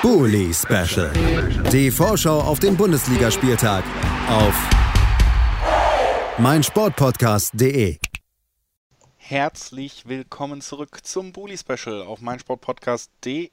Bully Special. Die Vorschau auf den Bundesligaspieltag auf meinsportpodcast.de. Herzlich willkommen zurück zum Bully Special auf meinsportpodcast.de.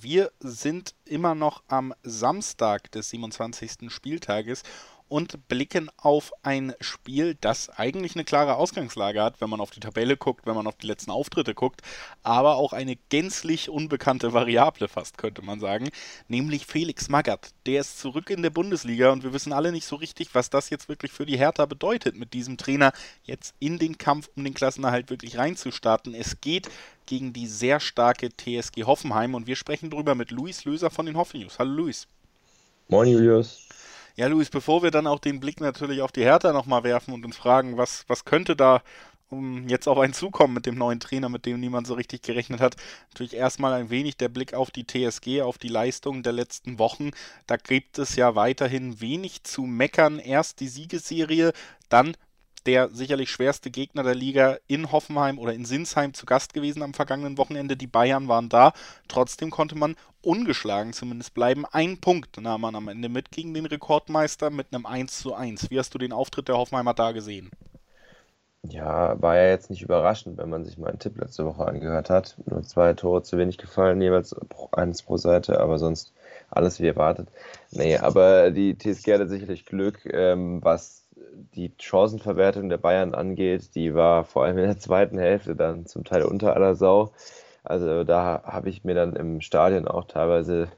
Wir sind immer noch am Samstag des 27. Spieltages und blicken auf ein Spiel, das eigentlich eine klare Ausgangslage hat, wenn man auf die Tabelle guckt, wenn man auf die letzten Auftritte guckt, aber auch eine gänzlich unbekannte Variable fast, könnte man sagen, nämlich Felix Magath. Der ist zurück in der Bundesliga und wir wissen alle nicht so richtig, was das jetzt wirklich für die Hertha bedeutet, mit diesem Trainer jetzt in den Kampf um den Klassenerhalt wirklich reinzustarten. Es geht gegen die sehr starke TSG Hoffenheim und wir sprechen darüber mit Luis Löser von den Hoffen News. Hallo Luis. Moin Julius. Ja, Luis, bevor wir dann auch den Blick natürlich auf die Hertha nochmal werfen und uns fragen, was, was könnte da um jetzt auf einen zukommen mit dem neuen Trainer, mit dem niemand so richtig gerechnet hat. Natürlich erstmal ein wenig der Blick auf die TSG, auf die Leistungen der letzten Wochen. Da gibt es ja weiterhin wenig zu meckern. Erst die Siegesserie, dann der sicherlich schwerste Gegner der Liga in Hoffenheim oder in Sinsheim zu Gast gewesen am vergangenen Wochenende. Die Bayern waren da. Trotzdem konnte man ungeschlagen zumindest bleiben. Ein Punkt nahm man am Ende mit gegen den Rekordmeister mit einem 1 zu 1. Wie hast du den Auftritt der Hoffenheimer da gesehen? Ja, war ja jetzt nicht überraschend, wenn man sich meinen Tipp letzte Woche angehört hat. Nur zwei Tore zu wenig gefallen, jeweils eins pro Seite, aber sonst alles wie erwartet. Nee, aber die TSG hatte sicherlich Glück, ähm, was die Chancenverwertung der Bayern angeht, die war vor allem in der zweiten Hälfte dann zum Teil unter aller Sau. Also da habe ich mir dann im Stadion auch teilweise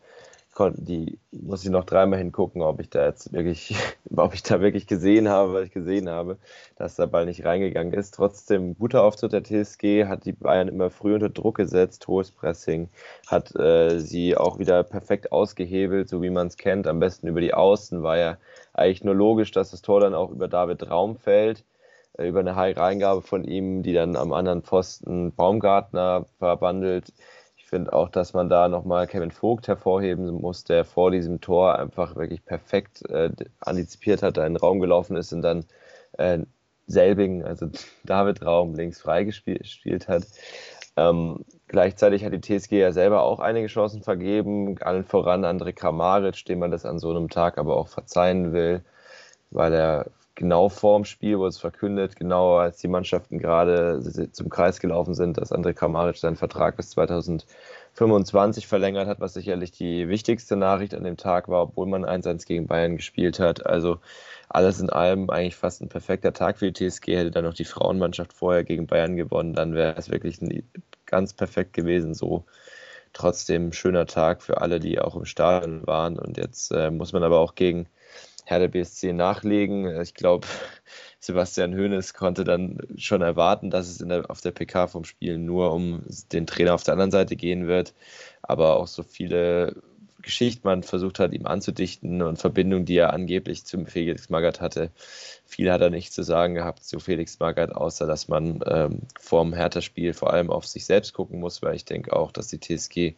die muss ich noch dreimal hingucken, ob ich da jetzt wirklich, ob ich da wirklich gesehen habe, was ich gesehen habe, dass der Ball nicht reingegangen ist. Trotzdem guter Auftritt der TSG, hat die Bayern immer früh unter Druck gesetzt, hohes Pressing, hat äh, sie auch wieder perfekt ausgehebelt, so wie man es kennt, am besten über die Außen, war ja eigentlich nur logisch, dass das Tor dann auch über David Raum fällt äh, über eine Reingabe von ihm, die dann am anderen Pfosten Baumgartner verbandelt finde auch, dass man da nochmal Kevin Vogt hervorheben muss, der vor diesem Tor einfach wirklich perfekt äh, antizipiert hat, da in den Raum gelaufen ist und dann äh, Selbing, also David Raum, links freigespielt hat. Ähm, gleichzeitig hat die TSG ja selber auch einige Chancen vergeben, allen voran André Kramaric, dem man das an so einem Tag aber auch verzeihen will, weil er genau vorm Spiel wurde es verkündet, genau als die Mannschaften gerade zum Kreis gelaufen sind, dass André Kramaric seinen Vertrag bis 2025 verlängert hat, was sicherlich die wichtigste Nachricht an dem Tag war, obwohl man 1-1 gegen Bayern gespielt hat. Also alles in allem eigentlich fast ein perfekter Tag für die TSG. Hätte dann noch die Frauenmannschaft vorher gegen Bayern gewonnen, dann wäre es wirklich ganz perfekt gewesen. So trotzdem schöner Tag für alle, die auch im Stadion waren. Und jetzt äh, muss man aber auch gegen Hertha BSC nachlegen. Ich glaube, Sebastian Hoeneß konnte dann schon erwarten, dass es der, auf der PK vom Spiel nur um den Trainer auf der anderen Seite gehen wird. Aber auch so viele Geschichten man versucht hat, ihm anzudichten und Verbindungen, die er angeblich zum Felix Magath hatte. Viel hat er nicht zu sagen gehabt zu Felix Magath, außer dass man ähm, vorm Hertha-Spiel vor allem auf sich selbst gucken muss, weil ich denke auch, dass die TSG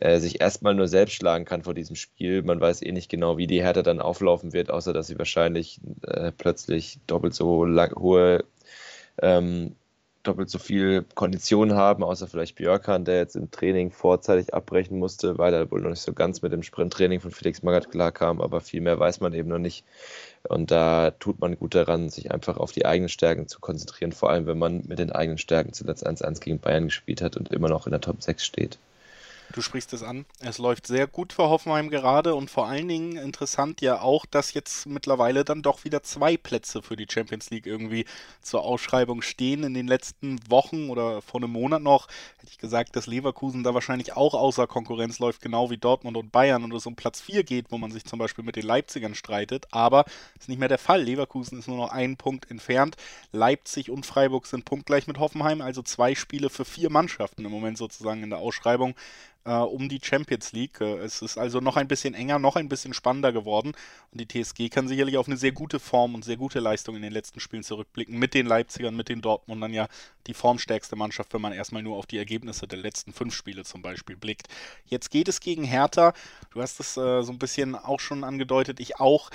äh, sich erstmal nur selbst schlagen kann vor diesem Spiel. Man weiß eh nicht genau, wie die Hertha dann auflaufen wird, außer dass sie wahrscheinlich äh, plötzlich doppelt so lang, hohe, ähm, doppelt so viel Kondition haben, außer vielleicht Björkan, der jetzt im Training vorzeitig abbrechen musste, weil er wohl noch nicht so ganz mit dem Sprinttraining von Felix Magath klarkam, aber viel mehr weiß man eben noch nicht. Und da tut man gut daran, sich einfach auf die eigenen Stärken zu konzentrieren, vor allem wenn man mit den eigenen Stärken zuletzt 1-1 gegen Bayern gespielt hat und immer noch in der Top 6 steht. Du sprichst es an. Es läuft sehr gut für Hoffenheim gerade und vor allen Dingen interessant ja auch, dass jetzt mittlerweile dann doch wieder zwei Plätze für die Champions League irgendwie zur Ausschreibung stehen. In den letzten Wochen oder vor einem Monat noch hätte ich gesagt, dass Leverkusen da wahrscheinlich auch außer Konkurrenz läuft, genau wie Dortmund und Bayern und es um Platz 4 geht, wo man sich zum Beispiel mit den Leipzigern streitet. Aber das ist nicht mehr der Fall. Leverkusen ist nur noch einen Punkt entfernt. Leipzig und Freiburg sind punktgleich mit Hoffenheim, also zwei Spiele für vier Mannschaften im Moment sozusagen in der Ausschreibung um die Champions League. Äh, es ist also noch ein bisschen enger, noch ein bisschen spannender geworden. Und die TSG kann sicherlich auf eine sehr gute Form und sehr gute Leistung in den letzten Spielen zurückblicken. Mit den Leipzigern, mit den Dortmundern ja die formstärkste Mannschaft, wenn man erstmal nur auf die Ergebnisse der letzten fünf Spiele zum Beispiel blickt. Jetzt geht es gegen Hertha. Du hast es äh, so ein bisschen auch schon angedeutet, ich auch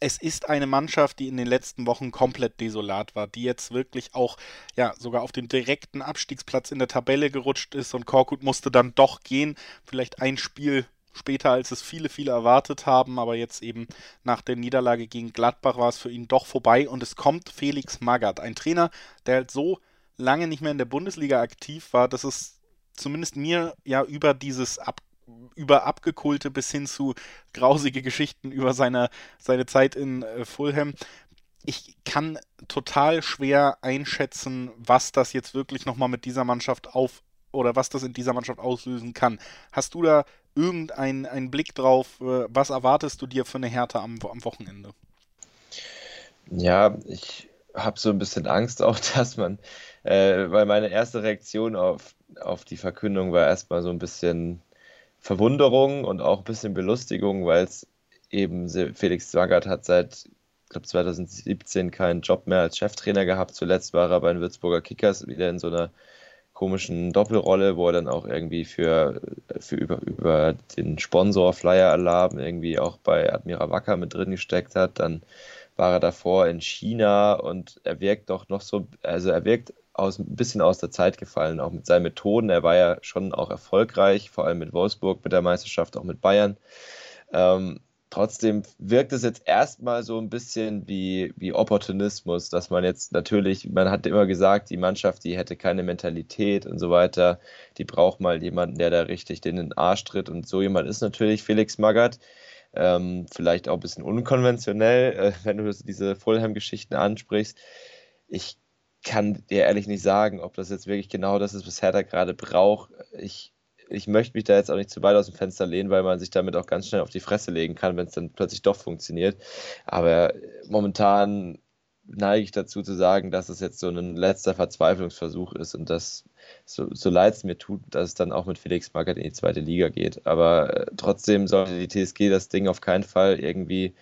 es ist eine Mannschaft, die in den letzten Wochen komplett desolat war, die jetzt wirklich auch ja sogar auf den direkten Abstiegsplatz in der Tabelle gerutscht ist und Korkut musste dann doch gehen. Vielleicht ein Spiel später, als es viele, viele erwartet haben. Aber jetzt eben nach der Niederlage gegen Gladbach war es für ihn doch vorbei. Und es kommt Felix Magath, ein Trainer, der halt so lange nicht mehr in der Bundesliga aktiv war, dass es zumindest mir ja über dieses Ab über abgekulte bis hin zu grausige Geschichten über seine, seine Zeit in äh, Fulham. Ich kann total schwer einschätzen, was das jetzt wirklich nochmal mit dieser Mannschaft auf oder was das in dieser Mannschaft auslösen kann. Hast du da irgendeinen Blick drauf? Äh, was erwartest du dir für eine Härte am, am Wochenende? Ja, ich habe so ein bisschen Angst auch, dass man, äh, weil meine erste Reaktion auf, auf die Verkündung war erstmal so ein bisschen Verwunderung und auch ein bisschen Belustigung, weil es eben Felix Zwangert hat seit, ich glaube 2017 keinen Job mehr als Cheftrainer gehabt. Zuletzt war er bei den Würzburger Kickers wieder in so einer komischen Doppelrolle, wo er dann auch irgendwie für, für über, über den Sponsor Flyer Alarm irgendwie auch bei Admira Wacker mit drin gesteckt hat. Dann war er davor in China und er wirkt doch noch so, also er wirkt aus, ein bisschen aus der Zeit gefallen, auch mit seinen Methoden. Er war ja schon auch erfolgreich, vor allem mit Wolfsburg, mit der Meisterschaft, auch mit Bayern. Ähm, trotzdem wirkt es jetzt erstmal so ein bisschen wie, wie Opportunismus, dass man jetzt natürlich, man hat immer gesagt, die Mannschaft, die hätte keine Mentalität und so weiter, die braucht mal jemanden, der da richtig den in den Arsch tritt und so jemand ist natürlich Felix Magath. Ähm, vielleicht auch ein bisschen unkonventionell, äh, wenn du diese Fulham-Geschichten ansprichst. Ich kann dir ehrlich nicht sagen, ob das jetzt wirklich genau das ist, was Hertha gerade braucht. Ich, ich möchte mich da jetzt auch nicht zu weit aus dem Fenster lehnen, weil man sich damit auch ganz schnell auf die Fresse legen kann, wenn es dann plötzlich doch funktioniert. Aber momentan neige ich dazu zu sagen, dass es jetzt so ein letzter Verzweiflungsversuch ist und dass, so, so leid es mir tut, dass es dann auch mit Felix Magath in die zweite Liga geht. Aber äh, trotzdem sollte die TSG das Ding auf keinen Fall irgendwie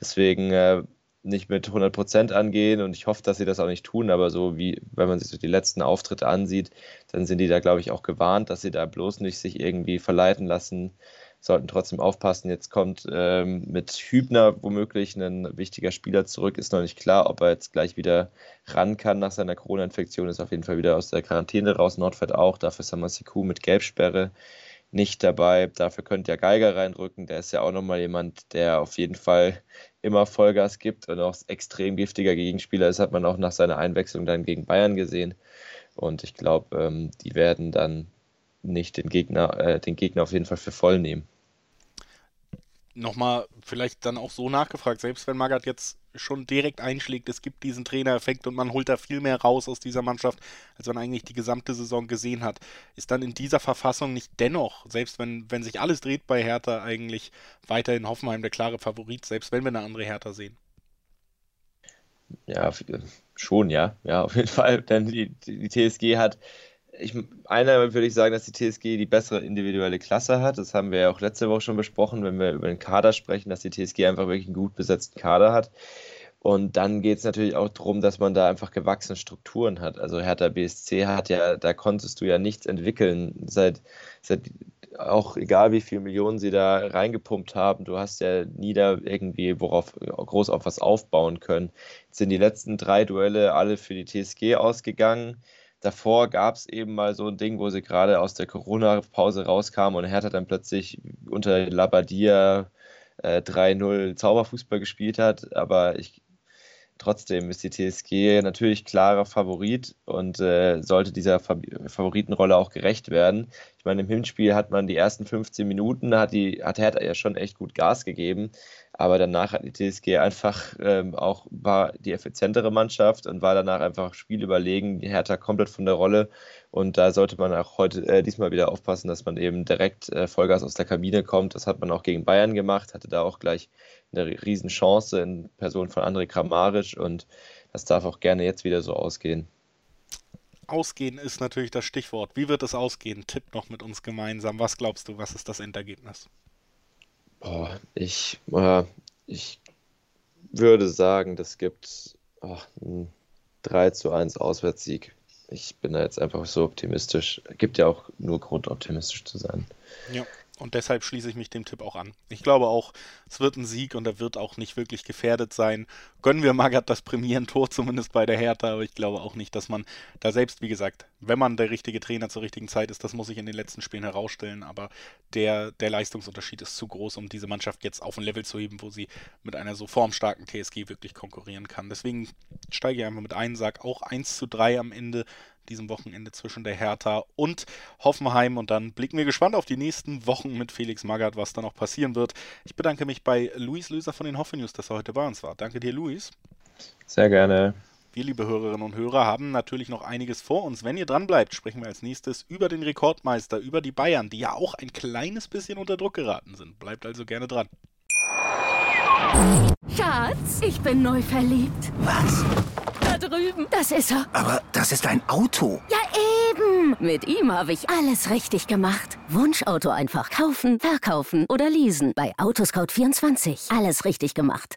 deswegen äh, nicht mit 100% angehen und ich hoffe, dass sie das auch nicht tun, aber so wie, wenn man sich so die letzten Auftritte ansieht, dann sind die da, glaube ich, auch gewarnt, dass sie da bloß nicht sich irgendwie verleiten lassen, sollten trotzdem aufpassen. Jetzt kommt ähm, mit Hübner womöglich ein wichtiger Spieler zurück, ist noch nicht klar, ob er jetzt gleich wieder ran kann nach seiner Corona-Infektion, ist auf jeden Fall wieder aus der Quarantäne raus, Nordfeld auch, dafür ist Samasiku mit Gelbsperre nicht dabei. Dafür könnte ja Geiger reindrücken. Der ist ja auch nochmal jemand, der auf jeden Fall immer Vollgas gibt und auch extrem giftiger Gegenspieler ist, hat man auch nach seiner Einwechslung dann gegen Bayern gesehen. Und ich glaube, ähm, die werden dann nicht den Gegner, äh, den Gegner auf jeden Fall für voll nehmen nochmal vielleicht dann auch so nachgefragt, selbst wenn Magath jetzt schon direkt einschlägt, es gibt diesen Trainereffekt und man holt da viel mehr raus aus dieser Mannschaft, als man eigentlich die gesamte Saison gesehen hat, ist dann in dieser Verfassung nicht dennoch, selbst wenn, wenn sich alles dreht bei Hertha, eigentlich weiterhin Hoffenheim der klare Favorit, selbst wenn wir eine andere Hertha sehen? Ja, schon, ja. Ja, auf jeden Fall. Denn die, die TSG hat ich, einer würde ich sagen, dass die TSG die bessere individuelle Klasse hat. Das haben wir ja auch letzte Woche schon besprochen, wenn wir über den Kader sprechen, dass die TSG einfach wirklich einen gut besetzten Kader hat. Und dann geht es natürlich auch darum, dass man da einfach gewachsene Strukturen hat. Also Hertha BSC hat ja, da konntest du ja nichts entwickeln, seit, seit auch egal wie viele Millionen sie da reingepumpt haben, du hast ja nie da irgendwie worauf groß auf was aufbauen können. Jetzt sind die letzten drei Duelle alle für die TSG ausgegangen. Davor gab es eben mal so ein Ding, wo sie gerade aus der Corona-Pause rauskamen und Hertha dann plötzlich unter Labadia äh, 3-0 Zauberfußball gespielt hat. Aber ich, trotzdem ist die TSG natürlich klarer Favorit und äh, sollte dieser Favoritenrolle auch gerecht werden. Ich meine, im Hinspiel hat man die ersten 15 Minuten, hat, die, hat Hertha ja schon echt gut Gas gegeben. Aber danach hat die TSG einfach ähm, auch war die effizientere Mannschaft und war danach einfach spielüberlegen. Die Hertha komplett von der Rolle. Und da sollte man auch heute äh, diesmal wieder aufpassen, dass man eben direkt äh, Vollgas aus der Kabine kommt. Das hat man auch gegen Bayern gemacht, hatte da auch gleich eine Riesenchance in Person von André Kramaric und das darf auch gerne jetzt wieder so ausgehen. Ausgehen ist natürlich das Stichwort. Wie wird es ausgehen? Tipp noch mit uns gemeinsam. Was glaubst du, was ist das Endergebnis? Oh, ich, äh, ich würde sagen, das gibt oh, einen 3 zu 1 Auswärtssieg. Ich bin da jetzt einfach so optimistisch. Gibt ja auch nur Grund, optimistisch zu sein. Ja, und deshalb schließe ich mich dem Tipp auch an. Ich glaube auch, es wird ein Sieg und er wird auch nicht wirklich gefährdet sein. Gönnen wir Magath das Premieren-Tor zumindest bei der Hertha, aber ich glaube auch nicht, dass man da selbst, wie gesagt, wenn man der richtige Trainer zur richtigen Zeit ist, das muss sich in den letzten Spielen herausstellen, aber der, der Leistungsunterschied ist zu groß, um diese Mannschaft jetzt auf ein Level zu heben, wo sie mit einer so formstarken TSG wirklich konkurrieren kann. Deswegen steige ich einfach mit ein, sage auch 1 zu 3 am Ende diesem Wochenende zwischen der Hertha und Hoffenheim. Und dann blicken wir gespannt auf die nächsten Wochen mit Felix Magath, was da noch passieren wird. Ich bedanke mich bei Luis Löser von den Hoffe News, dass er heute bei uns war. Danke dir, Luis. Sehr gerne. Wir, liebe Hörerinnen und Hörer, haben natürlich noch einiges vor uns. Wenn ihr dran bleibt, sprechen wir als nächstes über den Rekordmeister, über die Bayern, die ja auch ein kleines bisschen unter Druck geraten sind. Bleibt also gerne dran. Schatz, ich bin neu verliebt. Was? Da drüben. Das ist er. Aber das ist ein Auto. Ja, eben. Mit ihm habe ich alles richtig gemacht. Wunschauto einfach kaufen, verkaufen oder leasen. Bei Autoscout24. Alles richtig gemacht.